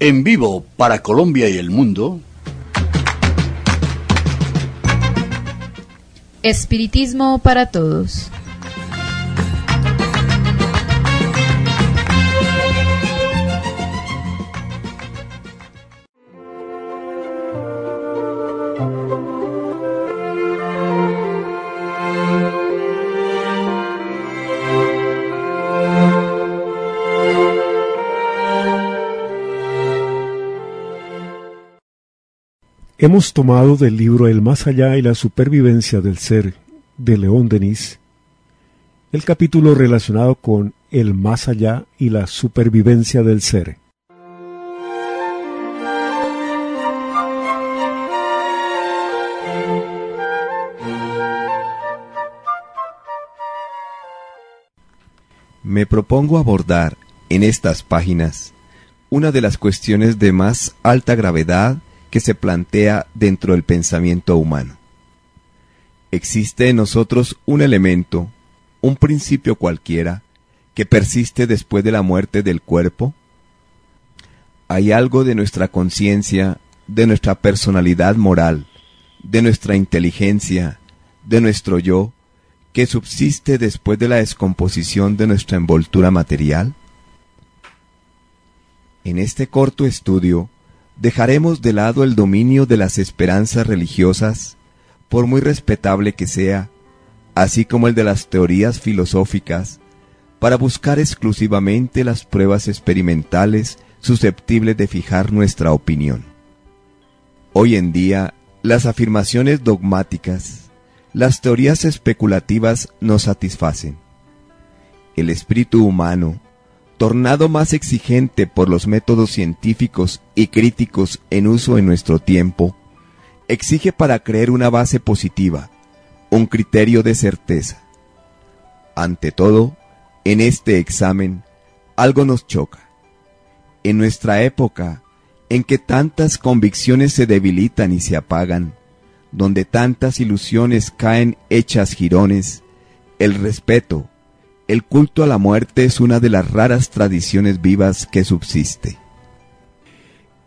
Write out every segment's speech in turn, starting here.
En vivo para Colombia y el mundo. Espiritismo para todos. Hemos tomado del libro El más allá y la supervivencia del ser de León Denis el capítulo relacionado con el más allá y la supervivencia del ser. Me propongo abordar en estas páginas una de las cuestiones de más alta gravedad que se plantea dentro del pensamiento humano. Existe en nosotros un elemento, un principio cualquiera, que persiste después de la muerte del cuerpo. Hay algo de nuestra conciencia, de nuestra personalidad moral, de nuestra inteligencia, de nuestro yo, que subsiste después de la descomposición de nuestra envoltura material? En este corto estudio dejaremos de lado el dominio de las esperanzas religiosas, por muy respetable que sea, así como el de las teorías filosóficas, para buscar exclusivamente las pruebas experimentales susceptibles de fijar nuestra opinión. Hoy en día, las afirmaciones dogmáticas, las teorías especulativas nos satisfacen. El espíritu humano, tornado más exigente por los métodos científicos y críticos en uso en nuestro tiempo, exige para creer una base positiva, un criterio de certeza. Ante todo, en este examen, algo nos choca. En nuestra época, en que tantas convicciones se debilitan y se apagan, donde tantas ilusiones caen hechas jirones, el respeto, el culto a la muerte es una de las raras tradiciones vivas que subsiste.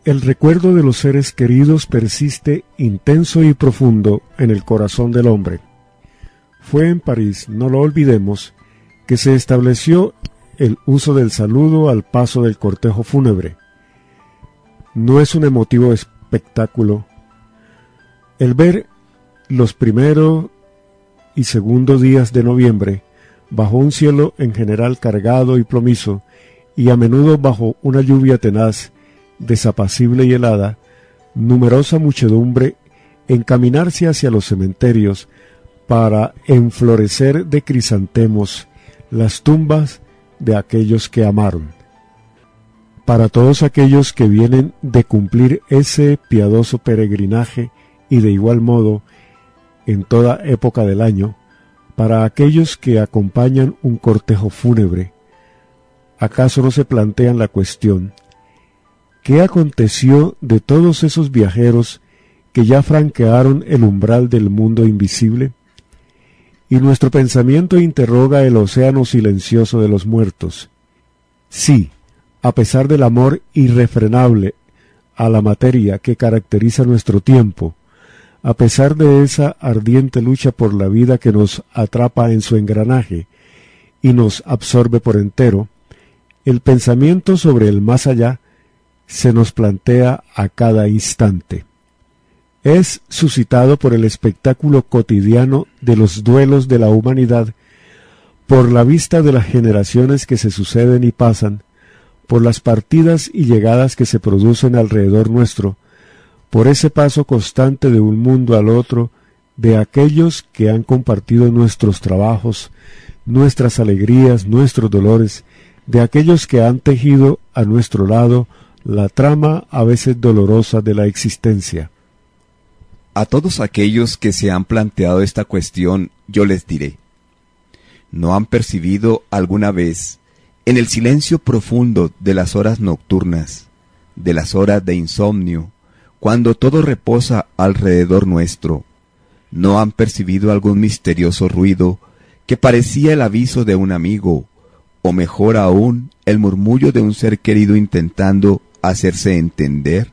El recuerdo de los seres queridos persiste intenso y profundo en el corazón del hombre. Fue en París, no lo olvidemos, que se estableció el uso del saludo al paso del cortejo fúnebre. No es un emotivo espectáculo. El ver los primero y segundo días de noviembre bajo un cielo en general cargado y plomizo, y a menudo bajo una lluvia tenaz, desapacible y helada, numerosa muchedumbre encaminarse hacia los cementerios para enflorecer de crisantemos las tumbas de aquellos que amaron. Para todos aquellos que vienen de cumplir ese piadoso peregrinaje y de igual modo en toda época del año, para aquellos que acompañan un cortejo fúnebre, ¿acaso no se plantean la cuestión, ¿qué aconteció de todos esos viajeros que ya franquearon el umbral del mundo invisible? Y nuestro pensamiento interroga el océano silencioso de los muertos. Sí, a pesar del amor irrefrenable a la materia que caracteriza nuestro tiempo, a pesar de esa ardiente lucha por la vida que nos atrapa en su engranaje y nos absorbe por entero, el pensamiento sobre el más allá se nos plantea a cada instante. Es suscitado por el espectáculo cotidiano de los duelos de la humanidad, por la vista de las generaciones que se suceden y pasan, por las partidas y llegadas que se producen alrededor nuestro, por ese paso constante de un mundo al otro, de aquellos que han compartido nuestros trabajos, nuestras alegrías, nuestros dolores, de aquellos que han tejido a nuestro lado la trama a veces dolorosa de la existencia. A todos aquellos que se han planteado esta cuestión, yo les diré, ¿no han percibido alguna vez, en el silencio profundo de las horas nocturnas, de las horas de insomnio, cuando todo reposa alrededor nuestro, ¿no han percibido algún misterioso ruido que parecía el aviso de un amigo, o mejor aún, el murmullo de un ser querido intentando hacerse entender?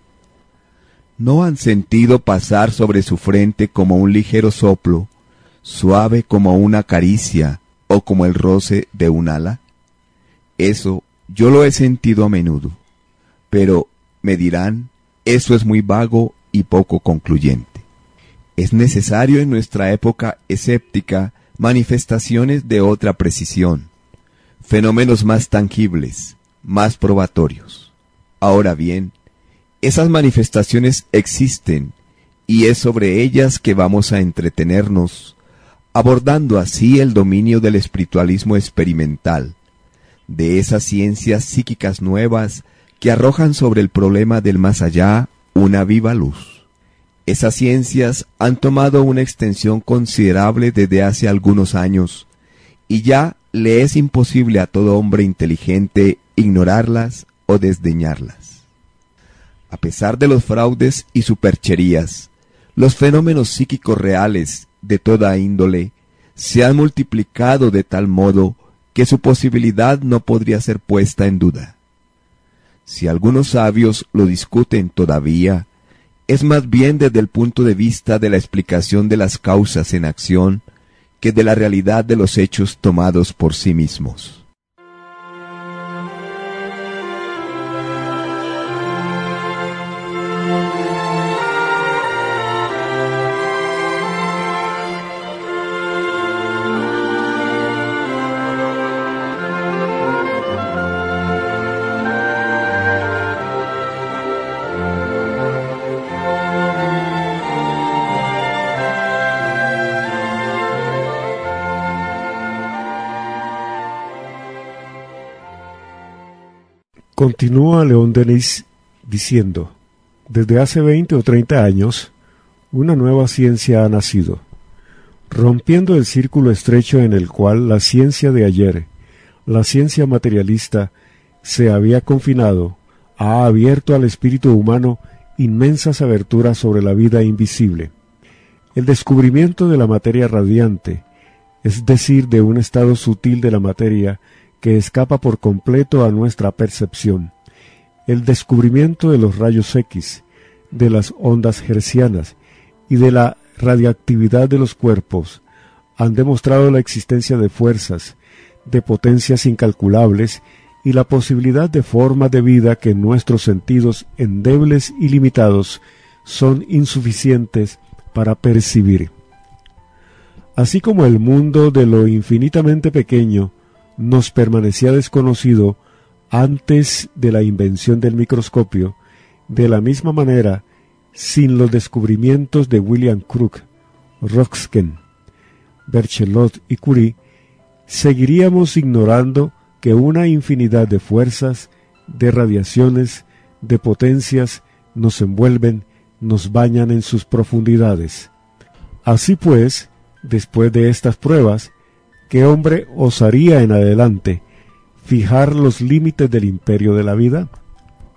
¿No han sentido pasar sobre su frente como un ligero soplo, suave como una caricia o como el roce de un ala? Eso yo lo he sentido a menudo, pero me dirán, eso es muy vago y poco concluyente. Es necesario en nuestra época escéptica manifestaciones de otra precisión, fenómenos más tangibles, más probatorios. Ahora bien, esas manifestaciones existen y es sobre ellas que vamos a entretenernos, abordando así el dominio del espiritualismo experimental, de esas ciencias psíquicas nuevas que arrojan sobre el problema del más allá una viva luz. Esas ciencias han tomado una extensión considerable desde hace algunos años, y ya le es imposible a todo hombre inteligente ignorarlas o desdeñarlas. A pesar de los fraudes y supercherías, los fenómenos psíquicos reales de toda índole se han multiplicado de tal modo que su posibilidad no podría ser puesta en duda. Si algunos sabios lo discuten todavía, es más bien desde el punto de vista de la explicación de las causas en acción que de la realidad de los hechos tomados por sí mismos. Continúa León Denis diciendo, desde hace 20 o 30 años, una nueva ciencia ha nacido, rompiendo el círculo estrecho en el cual la ciencia de ayer, la ciencia materialista, se había confinado, ha abierto al espíritu humano inmensas aberturas sobre la vida invisible. El descubrimiento de la materia radiante, es decir, de un estado sutil de la materia que escapa por completo a nuestra percepción. El descubrimiento de los rayos X, de las ondas hercianas y de la radiactividad de los cuerpos han demostrado la existencia de fuerzas, de potencias incalculables y la posibilidad de formas de vida que nuestros sentidos endebles y limitados son insuficientes para percibir. Así como el mundo de lo infinitamente pequeño nos permanecía desconocido antes de la invención del microscopio, de la misma manera, sin los descubrimientos de William Crook, Roxken, Berchelot y Curie, seguiríamos ignorando que una infinidad de fuerzas, de radiaciones, de potencias nos envuelven, nos bañan en sus profundidades. Así pues, después de estas pruebas, ¿Qué hombre osaría en adelante fijar los límites del imperio de la vida?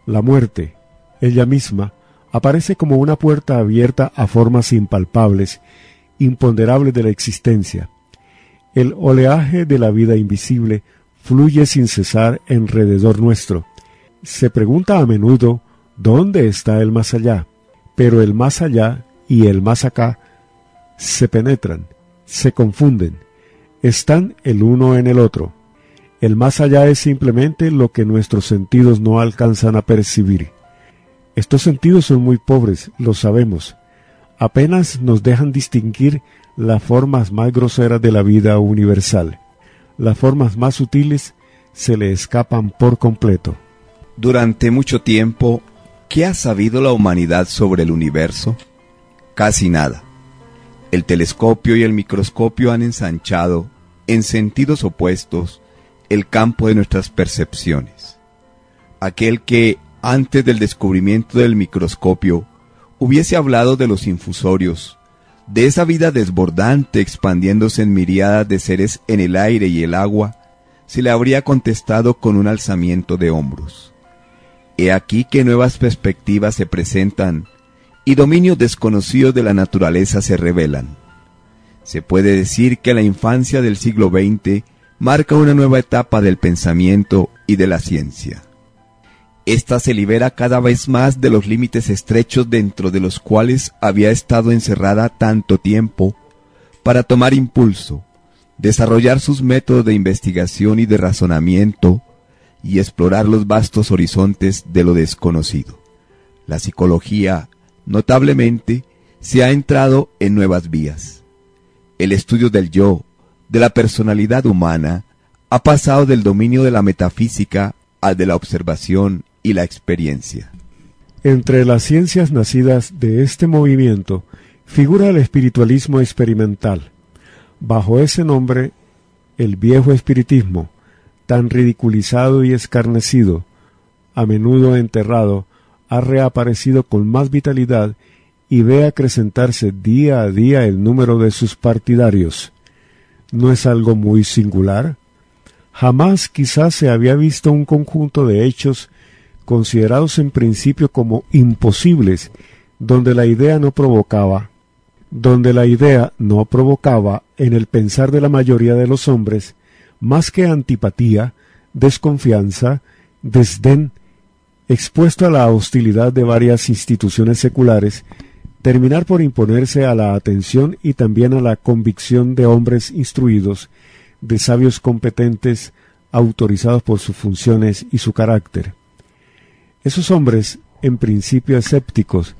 La muerte, ella misma, aparece como una puerta abierta a formas impalpables, imponderables de la existencia. El oleaje de la vida invisible fluye sin cesar enrededor nuestro. Se pregunta a menudo dónde está el más allá, pero el más allá y el más acá se penetran, se confunden, están el uno en el otro. El más allá es simplemente lo que nuestros sentidos no alcanzan a percibir. Estos sentidos son muy pobres, lo sabemos. Apenas nos dejan distinguir las formas más groseras de la vida universal. Las formas más sutiles se le escapan por completo. Durante mucho tiempo, ¿qué ha sabido la humanidad sobre el universo? Casi nada. El telescopio y el microscopio han ensanchado, en sentidos opuestos el campo de nuestras percepciones. Aquel que, antes del descubrimiento del microscopio, hubiese hablado de los infusorios, de esa vida desbordante expandiéndose en miriadas de seres en el aire y el agua, se le habría contestado con un alzamiento de hombros. He aquí que nuevas perspectivas se presentan y dominios desconocidos de la naturaleza se revelan. Se puede decir que la infancia del siglo XX marca una nueva etapa del pensamiento y de la ciencia. Esta se libera cada vez más de los límites estrechos dentro de los cuales había estado encerrada tanto tiempo para tomar impulso, desarrollar sus métodos de investigación y de razonamiento y explorar los vastos horizontes de lo desconocido. La psicología, notablemente, se ha entrado en nuevas vías. El estudio del yo, de la personalidad humana, ha pasado del dominio de la metafísica al de la observación y la experiencia. Entre las ciencias nacidas de este movimiento figura el espiritualismo experimental. Bajo ese nombre, el viejo espiritismo, tan ridiculizado y escarnecido, a menudo enterrado, ha reaparecido con más vitalidad y ve acrecentarse día a día el número de sus partidarios. ¿No es algo muy singular? Jamás quizás se había visto un conjunto de hechos considerados en principio como imposibles, donde la idea no provocaba, donde la idea no provocaba en el pensar de la mayoría de los hombres más que antipatía, desconfianza, desdén, expuesto a la hostilidad de varias instituciones seculares, terminar por imponerse a la atención y también a la convicción de hombres instruidos, de sabios competentes, autorizados por sus funciones y su carácter. Esos hombres, en principio escépticos,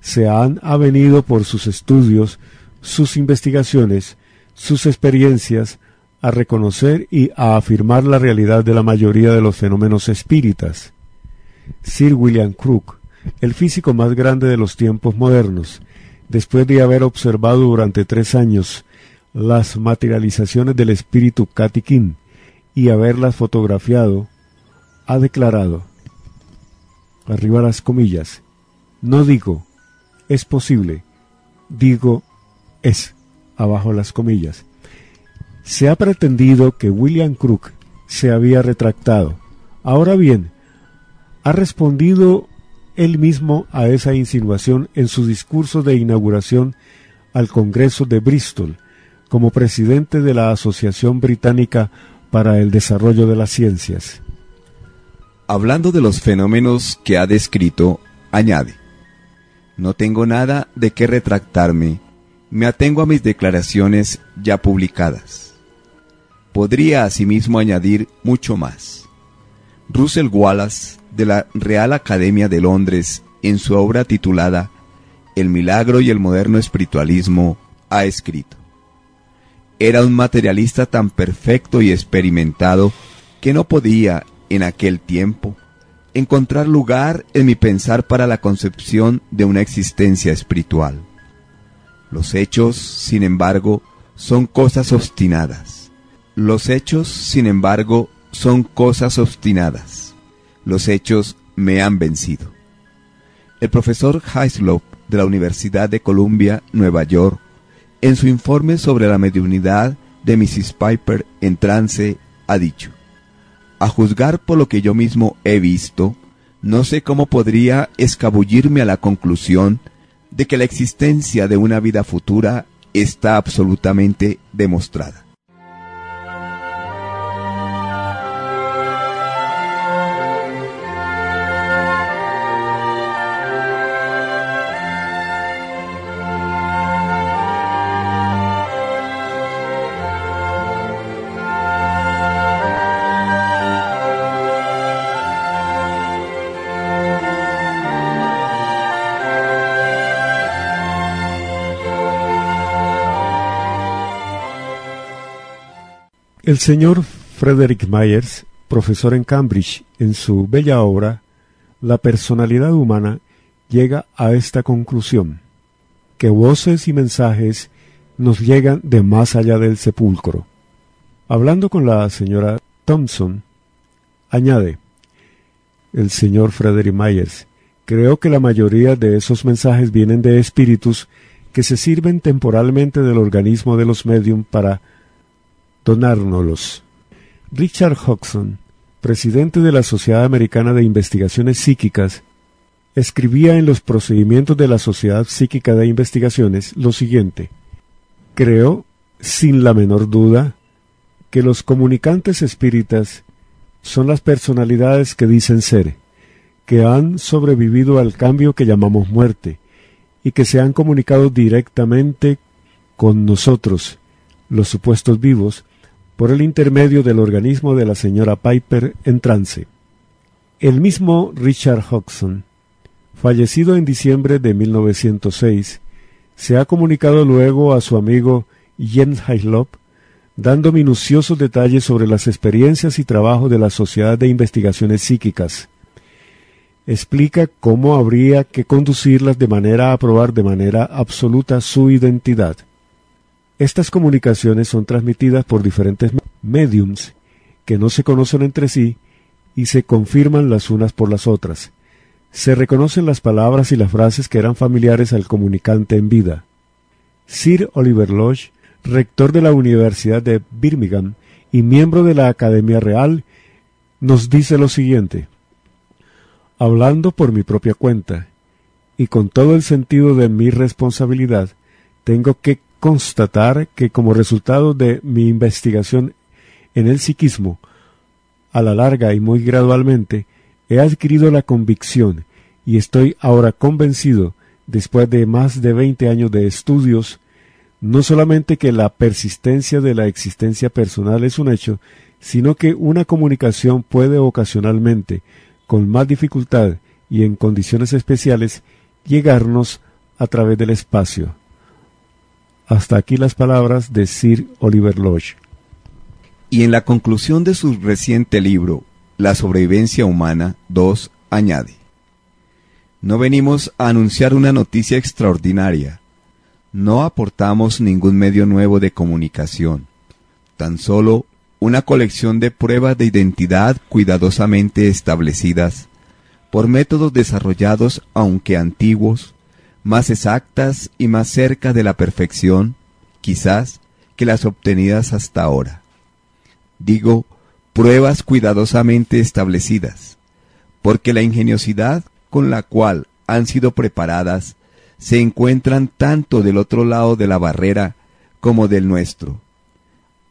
se han avenido por sus estudios, sus investigaciones, sus experiencias, a reconocer y a afirmar la realidad de la mayoría de los fenómenos espíritas. Sir William Crook, el físico más grande de los tiempos modernos, después de haber observado durante tres años las materializaciones del espíritu Katikin y haberlas fotografiado, ha declarado arriba las comillas. No digo, es posible, digo, es, abajo las comillas. Se ha pretendido que William Crook se había retractado. Ahora bien, ha respondido él mismo a esa insinuación en su discurso de inauguración al Congreso de Bristol como presidente de la Asociación Británica para el Desarrollo de las Ciencias. Hablando de los fenómenos que ha descrito, añade, no tengo nada de qué retractarme, me atengo a mis declaraciones ya publicadas. Podría asimismo añadir mucho más. Russell Wallace, de la Real Academia de Londres, en su obra titulada El milagro y el moderno espiritualismo, ha escrito. Era un materialista tan perfecto y experimentado que no podía en aquel tiempo, encontrar lugar en mi pensar para la concepción de una existencia espiritual. Los hechos, sin embargo, son cosas obstinadas. Los hechos, sin embargo, son cosas obstinadas. Los hechos me han vencido. El profesor Hyslop de la Universidad de Columbia, Nueva York, en su informe sobre la mediunidad de Mrs. Piper en trance, ha dicho, a juzgar por lo que yo mismo he visto, no sé cómo podría escabullirme a la conclusión de que la existencia de una vida futura está absolutamente demostrada. El señor Frederick Myers, profesor en Cambridge, en su bella obra La personalidad humana, llega a esta conclusión, que voces y mensajes nos llegan de más allá del sepulcro. Hablando con la señora Thompson, añade, el señor Frederick Myers, creo que la mayoría de esos mensajes vienen de espíritus que se sirven temporalmente del organismo de los medium para donárnoslos. Richard Hodgson, presidente de la Sociedad Americana de Investigaciones Psíquicas, escribía en los procedimientos de la Sociedad Psíquica de Investigaciones lo siguiente. Creo, sin la menor duda, que los comunicantes espíritas son las personalidades que dicen ser, que han sobrevivido al cambio que llamamos muerte, y que se han comunicado directamente con nosotros, los supuestos vivos, por el intermedio del organismo de la señora Piper en trance. El mismo Richard Hodgson, fallecido en diciembre de 1906, se ha comunicado luego a su amigo Jens Hyslop, dando minuciosos detalles sobre las experiencias y trabajo de la Sociedad de Investigaciones Psíquicas. Explica cómo habría que conducirlas de manera a probar de manera absoluta su identidad. Estas comunicaciones son transmitidas por diferentes mediums que no se conocen entre sí y se confirman las unas por las otras. Se reconocen las palabras y las frases que eran familiares al comunicante en vida. Sir Oliver Lodge, rector de la Universidad de Birmingham y miembro de la Academia Real, nos dice lo siguiente. Hablando por mi propia cuenta, y con todo el sentido de mi responsabilidad, tengo que constatar que como resultado de mi investigación en el psiquismo, a la larga y muy gradualmente, he adquirido la convicción y estoy ahora convencido, después de más de veinte años de estudios, no solamente que la persistencia de la existencia personal es un hecho, sino que una comunicación puede ocasionalmente, con más dificultad y en condiciones especiales, llegarnos a través del espacio. Hasta aquí las palabras de Sir Oliver Lodge. Y en la conclusión de su reciente libro, La sobrevivencia humana 2, añade, No venimos a anunciar una noticia extraordinaria, no aportamos ningún medio nuevo de comunicación, tan solo una colección de pruebas de identidad cuidadosamente establecidas por métodos desarrollados aunque antiguos más exactas y más cerca de la perfección, quizás, que las obtenidas hasta ahora. Digo, pruebas cuidadosamente establecidas, porque la ingeniosidad con la cual han sido preparadas se encuentran tanto del otro lado de la barrera como del nuestro.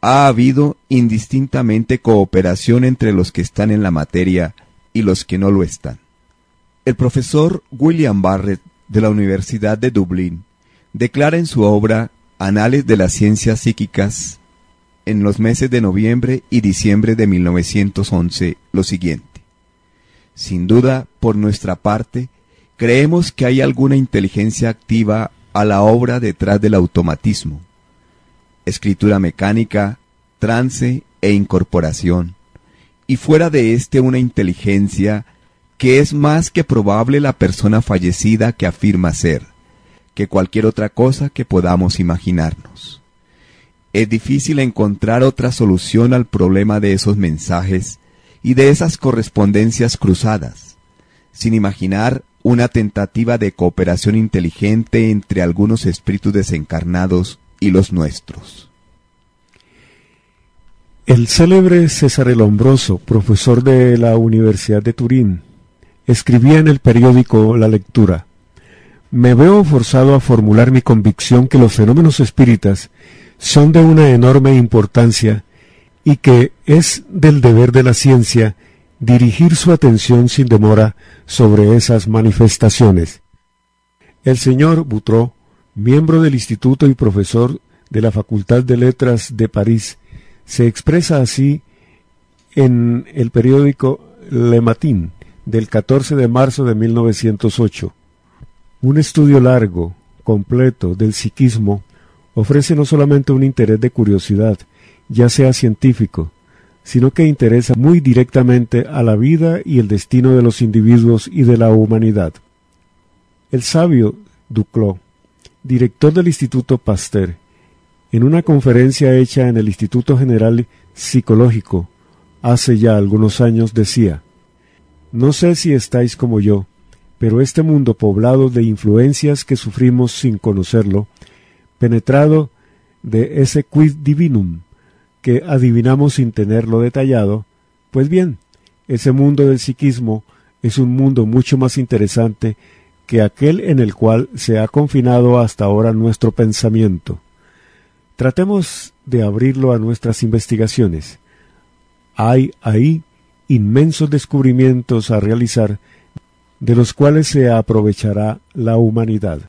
Ha habido indistintamente cooperación entre los que están en la materia y los que no lo están. El profesor William Barrett de la Universidad de Dublín, declara en su obra Anales de las Ciencias Psíquicas en los meses de noviembre y diciembre de 1911 lo siguiente. Sin duda, por nuestra parte, creemos que hay alguna inteligencia activa a la obra detrás del automatismo. Escritura mecánica, trance e incorporación. Y fuera de éste una inteligencia que es más que probable la persona fallecida que afirma ser, que cualquier otra cosa que podamos imaginarnos. Es difícil encontrar otra solución al problema de esos mensajes y de esas correspondencias cruzadas, sin imaginar una tentativa de cooperación inteligente entre algunos espíritus desencarnados y los nuestros. El célebre César el Hombroso, profesor de la Universidad de Turín, escribía en el periódico La Lectura, me veo forzado a formular mi convicción que los fenómenos espíritas son de una enorme importancia y que es del deber de la ciencia dirigir su atención sin demora sobre esas manifestaciones. El señor Boutreau, miembro del Instituto y profesor de la Facultad de Letras de París, se expresa así en el periódico Le Matin, del 14 de marzo de 1908. Un estudio largo, completo, del psiquismo ofrece no solamente un interés de curiosidad, ya sea científico, sino que interesa muy directamente a la vida y el destino de los individuos y de la humanidad. El sabio Duclos, director del Instituto Pasteur, en una conferencia hecha en el Instituto General psicológico, hace ya algunos años decía, No sé si estáis como yo, pero este mundo poblado de influencias que sufrimos sin conocerlo, penetrado de ese quid divinum que adivinamos sin tenerlo detallado, pues bien, ese mundo del psiquismo es un mundo mucho más interesante que aquel en el cual se ha confinado hasta ahora nuestro pensamiento. Tratemos de abrirlo a nuestras investigaciones. Hay ahí inmensos descubrimientos a realizar de los cuales se aprovechará la humanidad.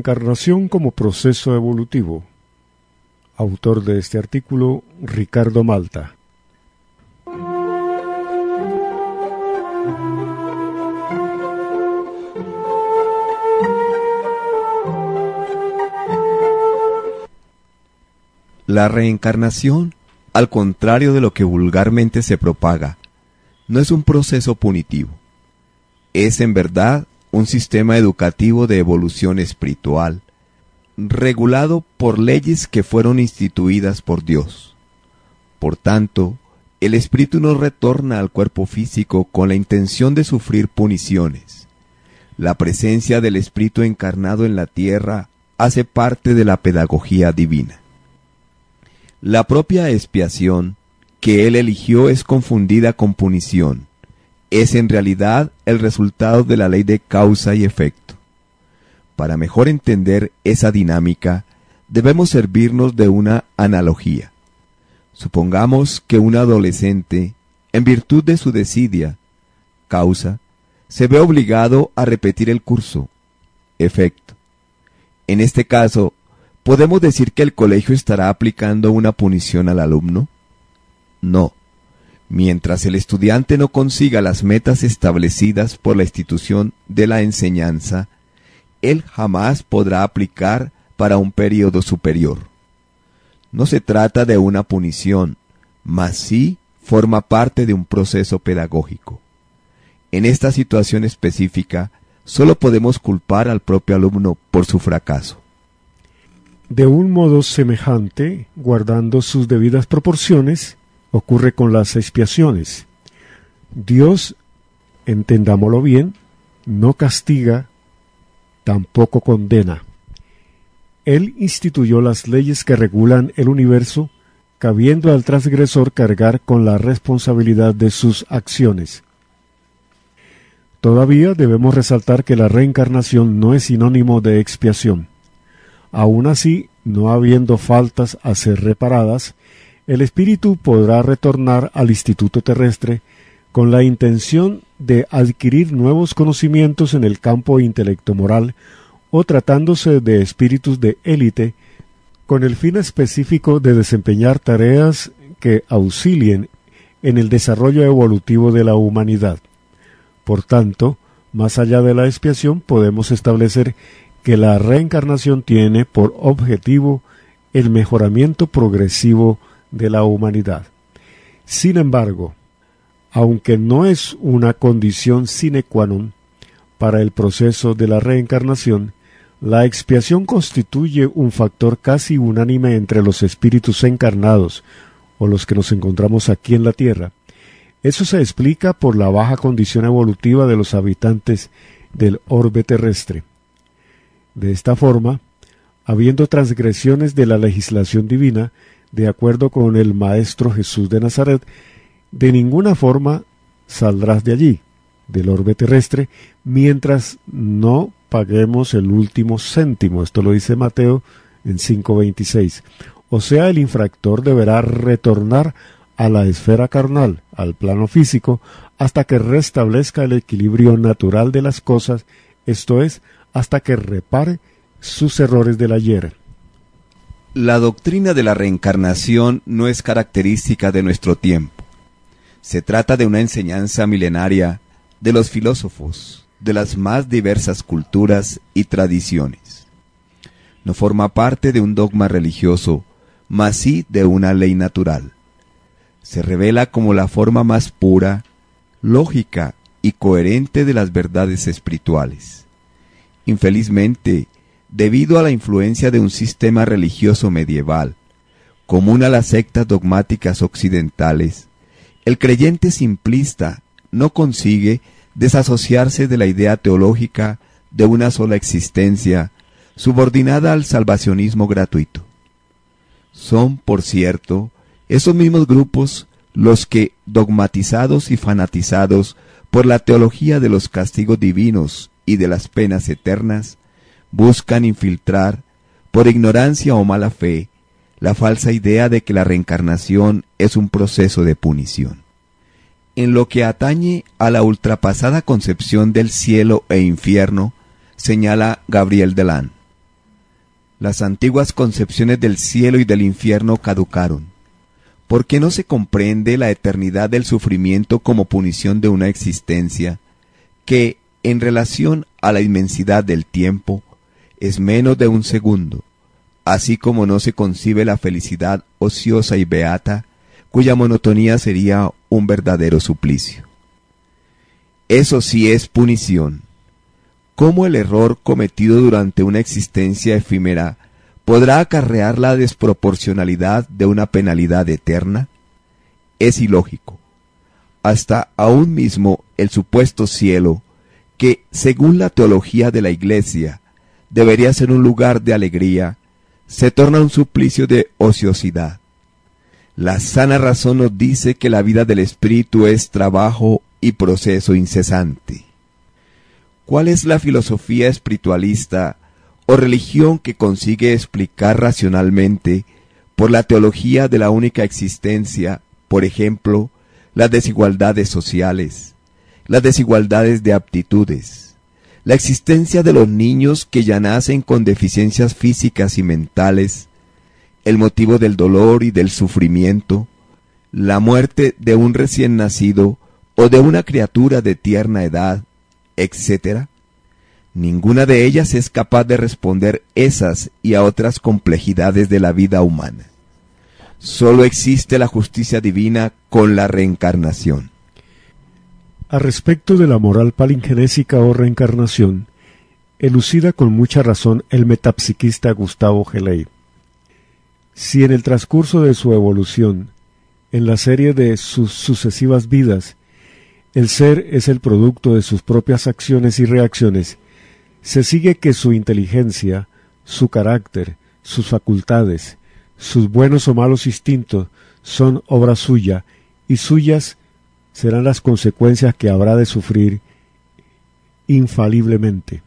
Reencarnación como proceso evolutivo. Autor de este artículo, Ricardo Malta. La reencarnación, al contrario de lo que vulgarmente se propaga, no es un proceso punitivo. Es en verdad un sistema educativo de evolución espiritual, regulado por leyes que fueron instituidas por Dios. Por tanto, el espíritu no retorna al cuerpo físico con la intención de sufrir puniciones. La presencia del espíritu encarnado en la tierra hace parte de la pedagogía divina. La propia expiación que él eligió es confundida con punición, es en realidad el resultado de la ley de causa y efecto. Para mejor entender esa dinámica, debemos servirnos de una analogía. Supongamos que un adolescente, en virtud de su desidia, causa, se ve obligado a repetir el curso, efecto. En este caso, ¿podemos decir que el colegio estará aplicando una punición al alumno? No Mientras el estudiante no consiga las metas establecidas por la institución de la enseñanza, él jamás podrá aplicar para un periodo superior. No se trata de una punición, mas sí forma parte de un proceso pedagógico. En esta situación específica, solo podemos culpar al propio alumno por su fracaso. De un modo semejante, guardando sus debidas proporciones, ocurre con las expiaciones. Dios, entendámoslo bien, no castiga, tampoco condena. Él instituyó las leyes que regulan el universo, cabiendo al transgresor cargar con la responsabilidad de sus acciones. Todavía debemos resaltar que la reencarnación no es sinónimo de expiación. Aun así, no habiendo faltas a ser reparadas, el espíritu podrá retornar al instituto terrestre con la intención de adquirir nuevos conocimientos en el campo intelecto-moral o tratándose de espíritus de élite con el fin específico de desempeñar tareas que auxilien en el desarrollo evolutivo de la humanidad. Por tanto, más allá de la expiación podemos establecer que la reencarnación tiene por objetivo el mejoramiento progresivo de la humanidad. Sin embargo, aunque no es una condición sine qua non para el proceso de la reencarnación, la expiación constituye un factor casi unánime entre los espíritus encarnados o los que nos encontramos aquí en la Tierra. Eso se explica por la baja condición evolutiva de los habitantes del orbe terrestre. De esta forma, habiendo transgresiones de la legislación divina, de acuerdo con el Maestro Jesús de Nazaret, de ninguna forma saldrás de allí, del orbe terrestre, mientras no paguemos el último céntimo. Esto lo dice Mateo en 5.26. O sea, el infractor deberá retornar a la esfera carnal, al plano físico, hasta que restablezca el equilibrio natural de las cosas, esto es, hasta que repare sus errores del ayer. La doctrina de la reencarnación no es característica de nuestro tiempo. Se trata de una enseñanza milenaria de los filósofos de las más diversas culturas y tradiciones. No forma parte de un dogma religioso, mas sí de una ley natural. Se revela como la forma más pura, lógica y coherente de las verdades espirituales. Infelizmente, debido a la influencia de un sistema religioso medieval, común a las sectas dogmáticas occidentales, el creyente simplista no consigue desasociarse de la idea teológica de una sola existencia subordinada al salvacionismo gratuito. Son, por cierto, esos mismos grupos los que, dogmatizados y fanatizados por la teología de los castigos divinos y de las penas eternas, buscan infiltrar, por ignorancia o mala fe, la falsa idea de que la reencarnación es un proceso de punición. En lo que atañe a la ultrapasada concepción del cielo e infierno, señala Gabriel Delan. Las antiguas concepciones del cielo y del infierno caducaron. ¿Por qué no se comprende la eternidad del sufrimiento como punición de una existencia que, en relación a la inmensidad del tiempo, es menos de un segundo, así como no se concibe la felicidad ociosa y beata, cuya monotonía sería un verdadero suplicio. Eso sí es punición. ¿Cómo el error cometido durante una existencia efímera podrá acarrear la desproporcionalidad de una penalidad eterna? Es ilógico. Hasta aún mismo el supuesto cielo, que, según la teología de la Iglesia, debería ser un lugar de alegría, se torna un suplicio de ociosidad. La sana razón nos dice que la vida del espíritu es trabajo y proceso incesante. ¿Cuál es la filosofía espiritualista o religión que consigue explicar racionalmente, por la teología de la única existencia, por ejemplo, las desigualdades sociales, las desigualdades de aptitudes, la existencia de los niños que ya nacen con deficiencias físicas y mentales, el motivo del dolor y del sufrimiento, la muerte de un recién nacido o de una criatura de tierna edad, etc., ninguna de ellas es capaz de responder esas y a otras complejidades de la vida humana. Solo existe la justicia divina con la reencarnación. A respecto de la moral palingenésica o reencarnación, elucida con mucha razón el metapsiquista Gustavo Geley. Si en el transcurso de su evolución, en la serie de sus sucesivas vidas, el ser es el producto de sus propias acciones y reacciones, se sigue que su inteligencia, su carácter, sus facultades, sus buenos o malos instintos son obra suya y suyas serán las consecuencias que habrá de sufrir infaliblemente.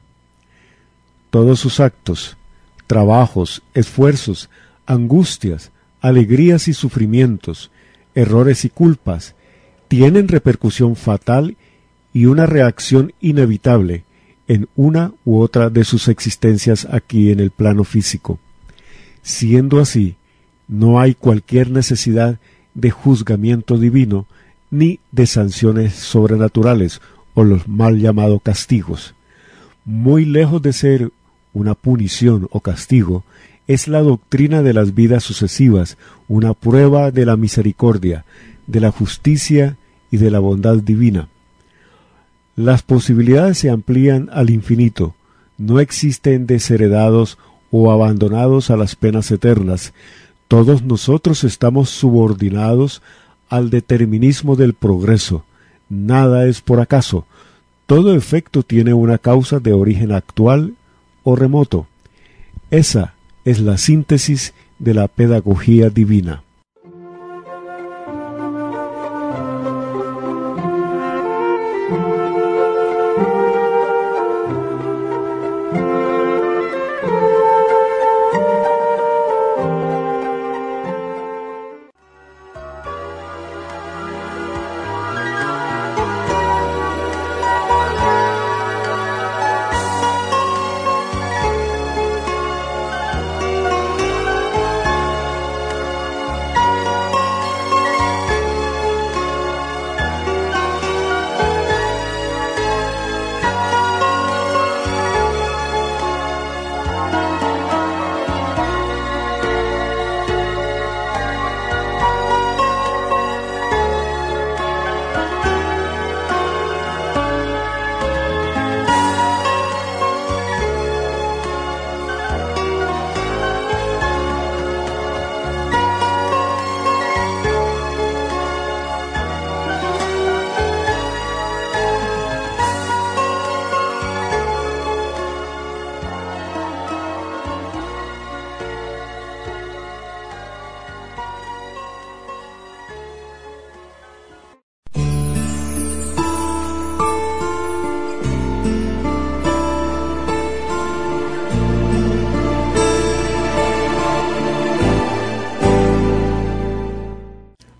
Todos sus actos, trabajos, esfuerzos, angustias, alegrías y sufrimientos, errores y culpas, tienen repercusión fatal y una reacción inevitable en una u otra de sus existencias aquí en el plano físico. Siendo así, no hay cualquier necesidad de juzgamiento divino ni de sanciones sobrenaturales o los mal llamados castigos. Muy lejos de ser una punición o castigo, es la doctrina de las vidas sucesivas, una prueba de la misericordia, de la justicia y de la bondad divina. Las posibilidades se amplían al infinito, no existen desheredados o abandonados a las penas eternas, todos nosotros estamos subordinados al determinismo del progreso, nada es por acaso, todo efecto tiene una causa de origen actual o remoto. Esa es la síntesis de la pedagogía divina.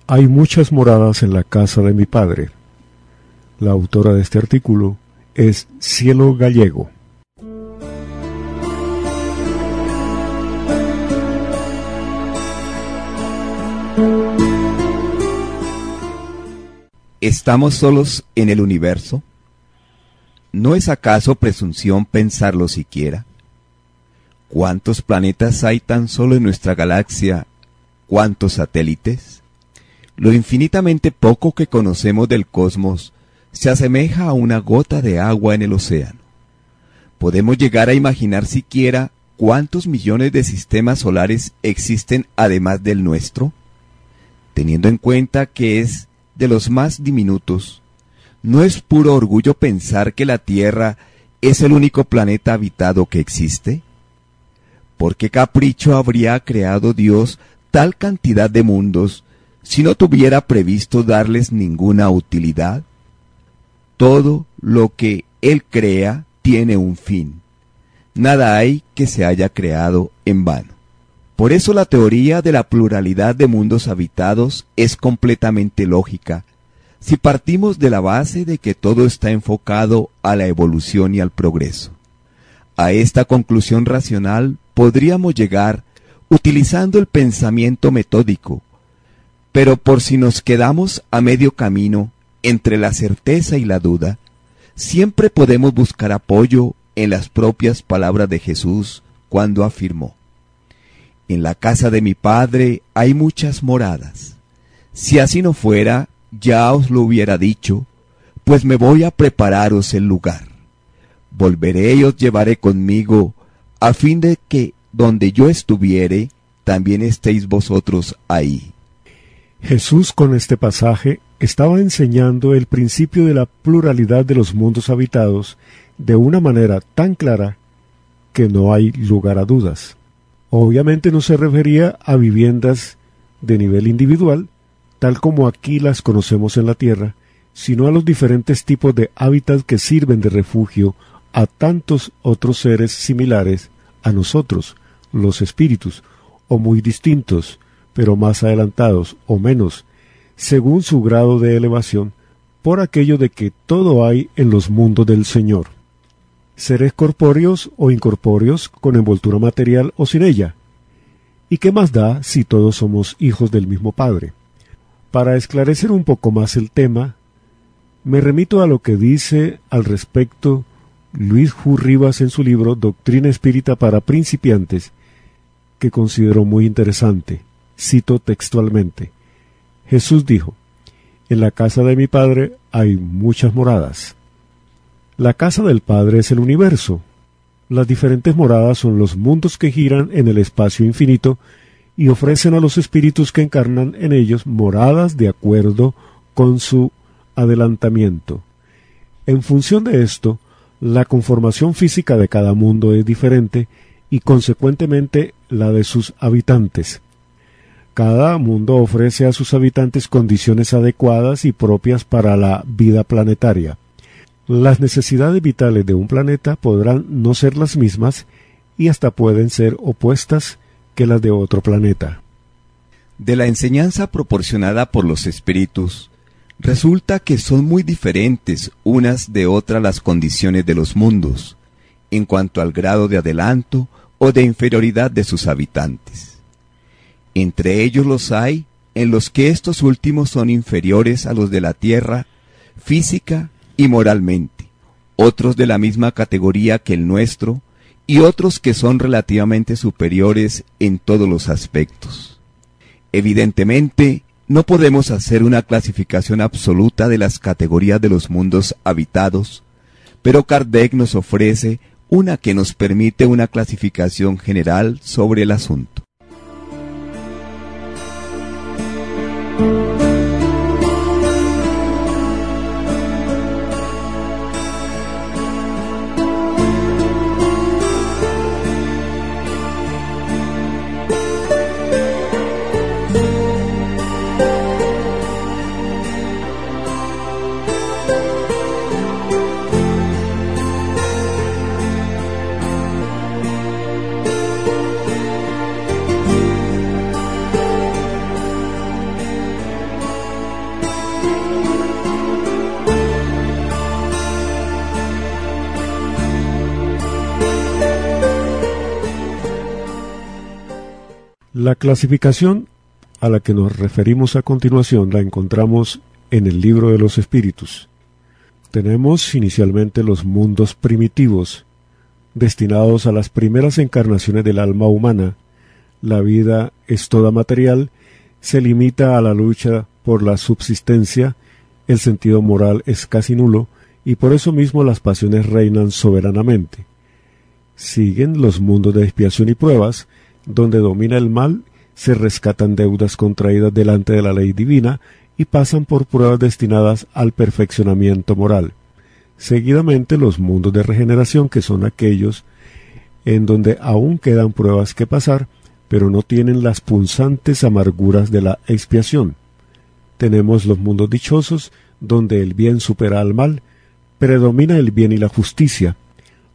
Hay muchas moradas en la casa de mi padre. La autora de este artículo es Cielo Gallego. ¿Estamos solos en el universo? ¿No es acaso presunción pensarlo siquiera? ¿Cuántos planetas hay tan solo en nuestra galaxia? ¿Cuántos satélites? Lo infinitamente poco que conocemos del cosmos se asemeja a una gota de agua en el océano. ¿Podemos llegar a imaginar siquiera cuántos millones de sistemas solares existen además del nuestro? Teniendo en cuenta que es de los más diminutos, ¿no es puro orgullo pensar que la Tierra es el único planeta habitado que existe? ¿Por qué capricho habría creado Dios tal cantidad de mundos si no tuviera previsto darles ninguna utilidad? Todo lo que Él crea tiene un fin. Nada hay que se haya creado en vano. Por eso la teoría de la pluralidad de mundos habitados es completamente lógica, si partimos de la base de que todo está enfocado a la evolución y al progreso. A esta conclusión racional podríamos llegar utilizando el pensamiento metódico, pero por si nos quedamos a medio camino entre la certeza y la duda, siempre podemos buscar apoyo en las propias palabras de Jesús cuando afirmó, En la casa de mi Padre hay muchas moradas. Si así no fuera, ya os lo hubiera dicho, pues me voy a prepararos el lugar. Volveré y os llevaré conmigo, a fin de que donde yo estuviere, también estéis vosotros ahí. Jesús con este pasaje estaba enseñando el principio de la pluralidad de los mundos habitados de una manera tan clara que no hay lugar a dudas. Obviamente no se refería a viviendas de nivel individual, tal como aquí las conocemos en la Tierra, sino a los diferentes tipos de hábitats que sirven de refugio a tantos otros seres similares a nosotros, los espíritus, o muy distintos, pero más adelantados o menos, según su grado de elevación, por aquello de que todo hay en los mundos del Señor. Seres corpóreos o incorpóreos, con envoltura material o sin ella. ¿Y qué más da si todos somos hijos del mismo Padre? Para esclarecer un poco más el tema, me remito a lo que dice al respecto Luis J. Rivas en su libro Doctrina Espírita para Principiantes, que considero muy interesante. Cito textualmente. Jesús dijo, En la casa de mi Padre hay muchas moradas. La casa del Padre es el universo. Las diferentes moradas son los mundos que giran en el espacio infinito y ofrecen a los espíritus que encarnan en ellos moradas de acuerdo con su adelantamiento. En función de esto, la conformación física de cada mundo es diferente y consecuentemente la de sus habitantes. Cada mundo ofrece a sus habitantes condiciones adecuadas y propias para la vida planetaria. Las necesidades vitales de un planeta podrán no ser las mismas y hasta pueden ser opuestas que las de otro planeta. De la enseñanza proporcionada por los espíritus, resulta que son muy diferentes unas de otras las condiciones de los mundos, en cuanto al grado de adelanto o de inferioridad de sus habitantes. Entre ellos los hay en los que estos últimos son inferiores a los de la tierra, física y moralmente, otros de la misma categoría que el nuestro, y otros que son relativamente superiores en todos los aspectos. Evidentemente, no podemos hacer una clasificación absoluta de las categorías de los mundos habitados, pero Kardec nos ofrece una que nos permite una clasificación general sobre el asunto. Thank you. La clasificación a la que nos referimos a continuación la encontramos en el libro de los espíritus. Tenemos inicialmente los mundos primitivos, destinados a las primeras encarnaciones del alma humana. La vida es toda material, se limita a la lucha por la subsistencia, el sentido moral es casi nulo, y por eso mismo las pasiones reinan soberanamente. Siguen los mundos de expiación y pruebas, donde domina el mal, se rescatan deudas contraídas delante de la ley divina y pasan por pruebas destinadas al perfeccionamiento moral. Seguidamente los mundos de regeneración, que son aquellos en donde aún quedan pruebas que pasar, pero no tienen las punzantes amarguras de la expiación. Tenemos los mundos dichosos, donde el bien supera al mal, predomina el bien y la justicia.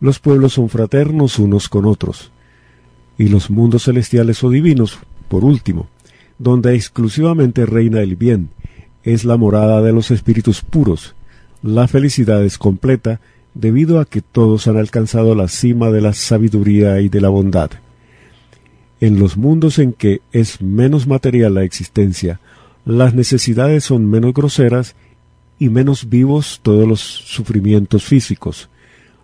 Los pueblos son fraternos unos con otros y los mundos celestiales o divinos, por último, donde exclusivamente reina el bien, es la morada de los espíritus puros. La felicidad es completa debido a que todos han alcanzado la cima de la sabiduría y de la bondad. En los mundos en que es menos material la existencia, las necesidades son menos groseras y menos vivos todos los sufrimientos físicos.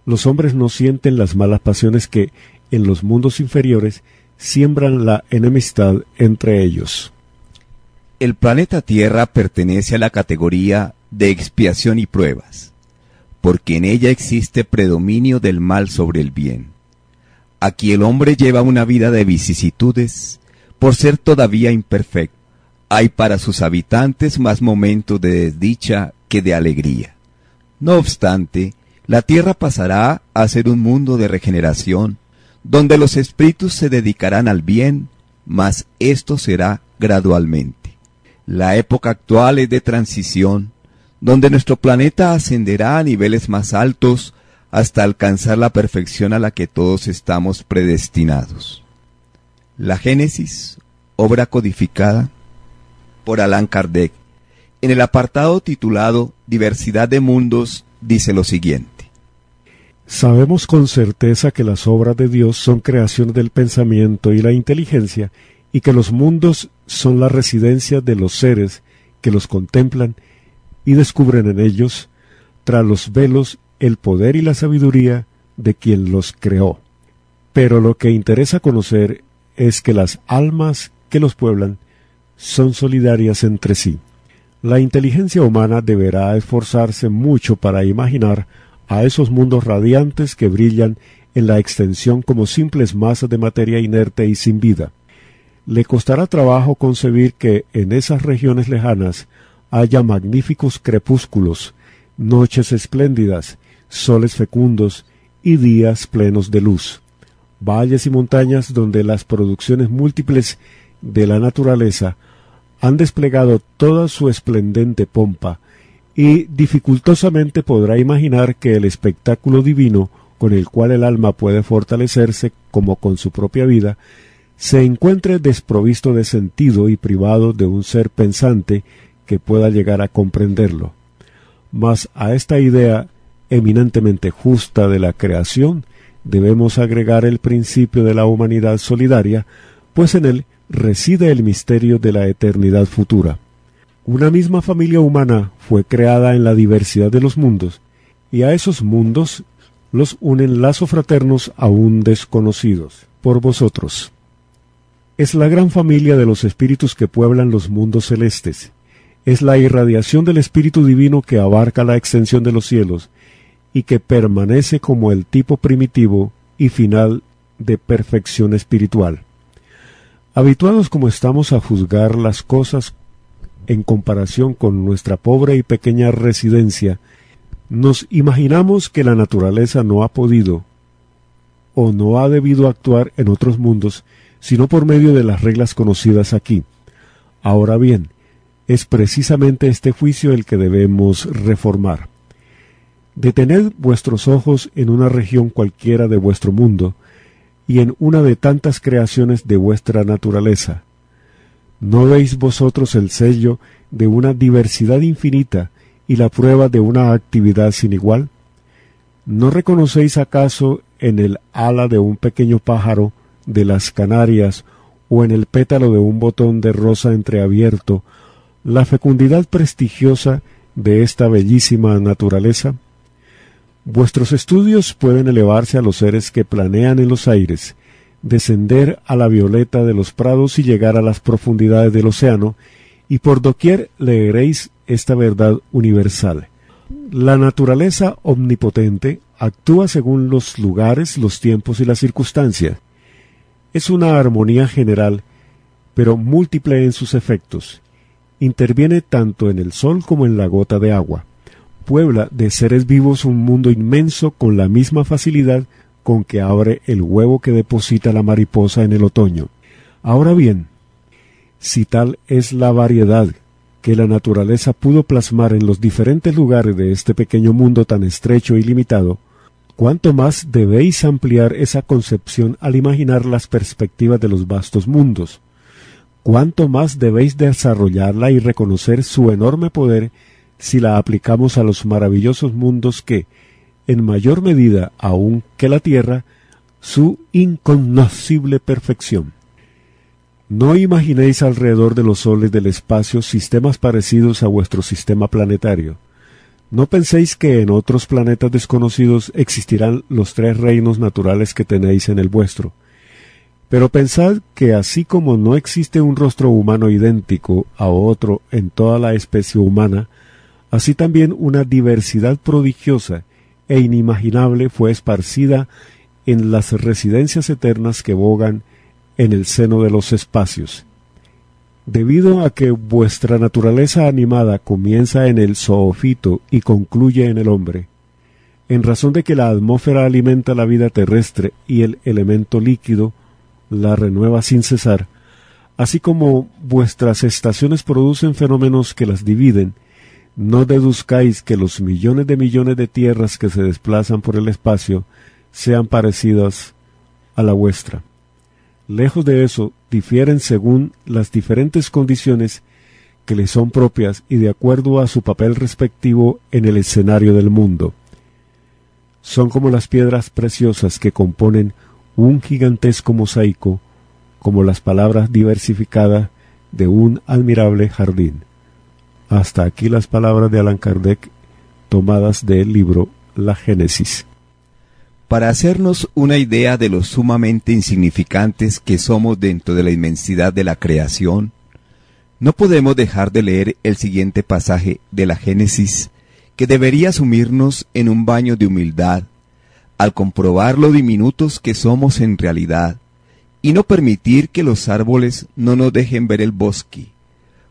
Los hombres no sienten las malas pasiones que en los mundos inferiores siembran la enemistad entre ellos. El planeta Tierra pertenece a la categoría de expiación y pruebas, porque en ella existe predominio del mal sobre el bien. Aquí el hombre lleva una vida de vicisitudes, por ser todavía imperfecto. Hay para sus habitantes más momentos de desdicha que de alegría. No obstante, la tierra pasará a ser un mundo de regeneración, donde los espíritus se dedicarán al bien, mas esto será gradualmente. La época actual es de transición, donde nuestro planeta ascenderá a niveles más altos hasta alcanzar la perfección a la que todos estamos predestinados. La Génesis, obra codificada por Allan Kardec, en el apartado titulado Diversidad de Mundos, dice lo siguiente. Sabemos con certeza que las obras de Dios son creaciones del pensamiento y la inteligencia, y que los mundos son la residencia de los seres que los contemplan y descubren en ellos, tras los velos, el poder y la sabiduría de quien los creó. Pero lo que interesa conocer es que las almas que los pueblan son solidarias entre sí. La inteligencia humana deberá esforzarse mucho para imaginar a esos mundos radiantes que brillan en la extensión como simples masas de materia inerte y sin vida. Le costará trabajo concebir que en esas regiones lejanas haya magníficos crepúsculos, noches espléndidas, soles fecundos y días plenos de luz, valles y montañas donde las producciones múltiples de la naturaleza han desplegado toda su esplendente pompa, y dificultosamente podrá imaginar que el espectáculo divino con el cual el alma puede fortalecerse como con su propia vida, se encuentre desprovisto de sentido y privado de un ser pensante que pueda llegar a comprenderlo. Mas a esta idea eminentemente justa de la creación debemos agregar el principio de la humanidad solidaria, pues en él reside el misterio de la eternidad futura. Una misma familia humana fue creada en la diversidad de los mundos, y a esos mundos los unen lazos fraternos aún desconocidos por vosotros. Es la gran familia de los espíritus que pueblan los mundos celestes. Es la irradiación del Espíritu Divino que abarca la extensión de los cielos y que permanece como el tipo primitivo y final de perfección espiritual. Habituados como estamos a juzgar las cosas en comparación con nuestra pobre y pequeña residencia, nos imaginamos que la naturaleza no ha podido o no ha debido actuar en otros mundos sino por medio de las reglas conocidas aquí. Ahora bien, es precisamente este juicio el que debemos reformar. Detened vuestros ojos en una región cualquiera de vuestro mundo y en una de tantas creaciones de vuestra naturaleza. ¿No veis vosotros el sello de una diversidad infinita y la prueba de una actividad sin igual? ¿No reconocéis acaso en el ala de un pequeño pájaro de las Canarias o en el pétalo de un botón de rosa entreabierto la fecundidad prestigiosa de esta bellísima naturaleza? Vuestros estudios pueden elevarse a los seres que planean en los aires, descender a la violeta de los prados y llegar a las profundidades del océano, y por doquier leeréis esta verdad universal. La naturaleza omnipotente actúa según los lugares, los tiempos y las circunstancias. Es una armonía general, pero múltiple en sus efectos. Interviene tanto en el sol como en la gota de agua. Puebla de seres vivos un mundo inmenso con la misma facilidad con que abre el huevo que deposita la mariposa en el otoño. Ahora bien, si tal es la variedad que la naturaleza pudo plasmar en los diferentes lugares de este pequeño mundo tan estrecho y limitado, cuánto más debéis ampliar esa concepción al imaginar las perspectivas de los vastos mundos, cuánto más debéis desarrollarla y reconocer su enorme poder si la aplicamos a los maravillosos mundos que, en mayor medida aún que la Tierra, su inconocible perfección. No imaginéis alrededor de los soles del espacio sistemas parecidos a vuestro sistema planetario. No penséis que en otros planetas desconocidos existirán los tres reinos naturales que tenéis en el vuestro. Pero pensad que así como no existe un rostro humano idéntico a otro en toda la especie humana, así también una diversidad prodigiosa e inimaginable fue esparcida en las residencias eternas que bogan en el seno de los espacios. Debido a que vuestra naturaleza animada comienza en el zoofito y concluye en el hombre, en razón de que la atmósfera alimenta la vida terrestre y el elemento líquido la renueva sin cesar, así como vuestras estaciones producen fenómenos que las dividen, no deduzcáis que los millones de millones de tierras que se desplazan por el espacio sean parecidas a la vuestra. Lejos de eso, difieren según las diferentes condiciones que les son propias y de acuerdo a su papel respectivo en el escenario del mundo. Son como las piedras preciosas que componen un gigantesco mosaico, como las palabras diversificadas de un admirable jardín. Hasta aquí las palabras de Allan Kardec tomadas del libro La Génesis. para hacernos una idea de lo sumamente insignificantes que somos dentro de la inmensidad de la creación, no podemos dejar de leer el siguiente pasaje de la Génesis que debería sumirnos en un baño de humildad al comprobar lo diminutos que somos en realidad y no permitir que los árboles no nos dejen ver el bosque,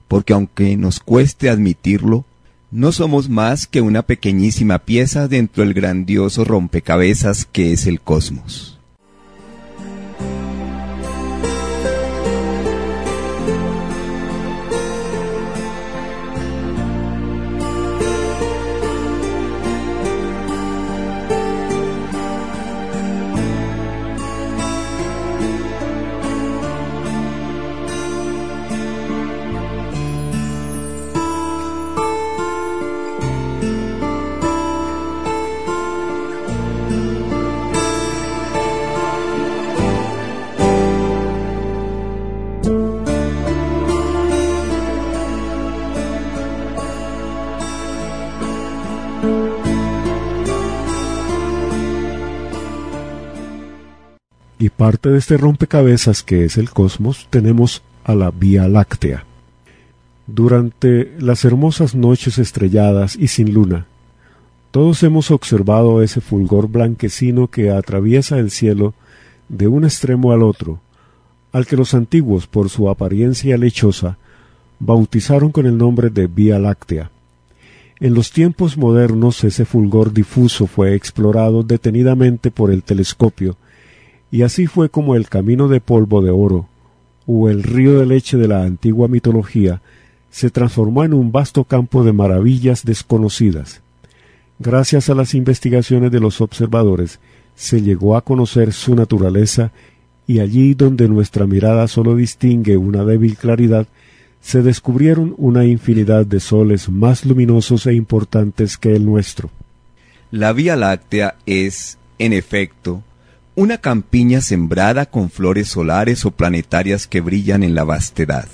porque aunque nos cueste admitirlo, no somos más que una pequeñísima pieza dentro del grandioso rompecabezas que es el cosmos. Parte de este rompecabezas que es el cosmos tenemos a la Vía Láctea. Durante las hermosas noches estrelladas y sin luna, todos hemos observado ese fulgor blanquecino que atraviesa el cielo de un extremo al otro, al que los antiguos, por su apariencia lechosa, bautizaron con el nombre de Vía Láctea. En los tiempos modernos ese fulgor difuso fue explorado detenidamente por el telescopio y así fue como el camino de polvo de oro, o el río de leche de la antigua mitología, se transformó en un vasto campo de maravillas desconocidas. Gracias a las investigaciones de los observadores, se llegó a conocer su naturaleza y allí donde nuestra mirada sólo distingue una débil claridad, se descubrieron una infinidad de soles más luminosos e importantes que el nuestro. La Vía Láctea es, en efecto, una campiña sembrada con flores solares o planetarias que brillan en la vastedad.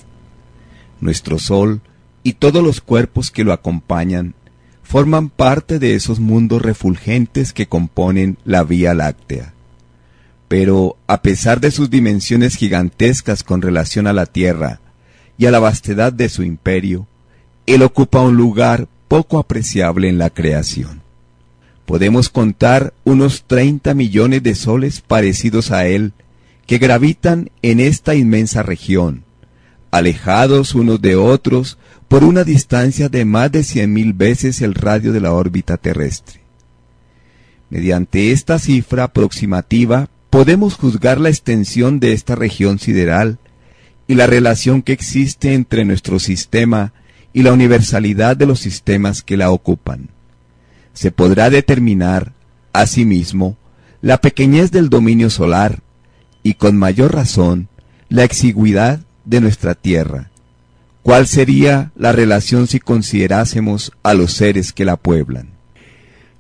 Nuestro Sol y todos los cuerpos que lo acompañan forman parte de esos mundos refulgentes que componen la Vía Láctea. Pero, a pesar de sus dimensiones gigantescas con relación a la Tierra y a la vastedad de su imperio, él ocupa un lugar poco apreciable en la creación podemos contar unos 30 millones de soles parecidos a él que gravitan en esta inmensa región, alejados unos de otros por una distancia de más de cien mil veces el radio de la órbita terrestre. Mediante esta cifra aproximativa podemos juzgar la extensión de esta región sideral y la relación que existe entre nuestro sistema y la universalidad de los sistemas que la ocupan se podrá determinar, asimismo, la pequeñez del dominio solar y con mayor razón la exigüidad de nuestra Tierra. ¿Cuál sería la relación si considerásemos a los seres que la pueblan?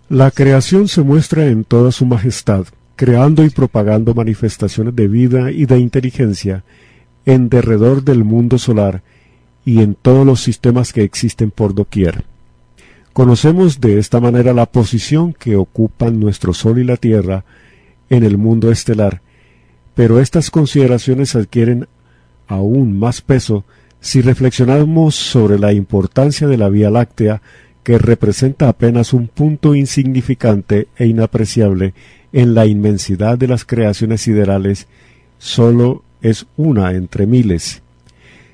La creación se muestra en toda su majestad, creando y propagando manifestaciones de vida y de inteligencia en derredor del mundo solar y en todos los sistemas que existen por doquier. Conocemos de esta manera la posición que ocupan nuestro Sol y la Tierra en el mundo estelar, pero estas consideraciones adquieren aún más peso si reflexionamos sobre la importancia de la Vía Láctea, que representa apenas un punto insignificante e inapreciable en la inmensidad de las creaciones siderales, sólo es una entre miles.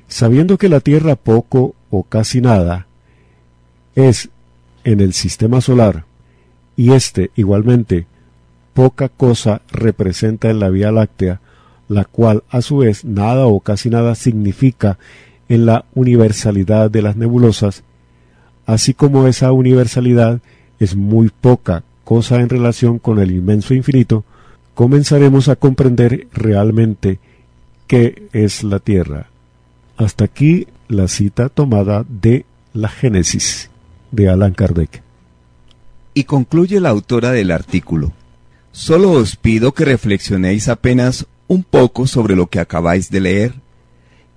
Sabiendo que la Tierra poco o casi nada es en el sistema solar, y éste igualmente poca cosa representa en la Vía Láctea, la cual a su vez nada o casi nada significa en la universalidad de las nebulosas, así como esa universalidad es muy poca cosa en relación con el inmenso infinito, comenzaremos a comprender realmente qué es la Tierra. Hasta aquí la cita tomada de la Génesis de Alan Kardec. Y concluye la autora del artículo. Solo os pido que reflexionéis apenas un poco sobre lo que acabáis de leer,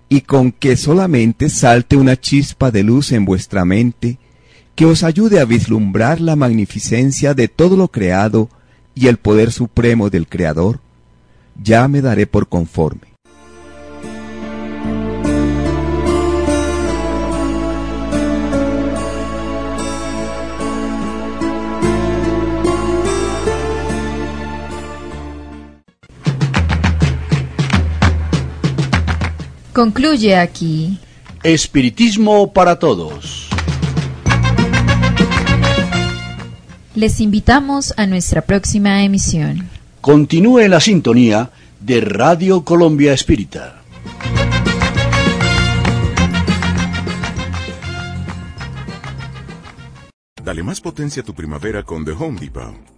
y con que solamente salte una chispa de luz en vuestra mente que os ayude a vislumbrar la magnificencia de todo lo creado y el poder supremo del Creador, ya me daré por conforme. Concluye aquí. Espiritismo para todos. Les invitamos a nuestra próxima emisión. Continúe la sintonía de Radio Colombia Espírita. Dale más potencia a tu primavera con The Home Depot.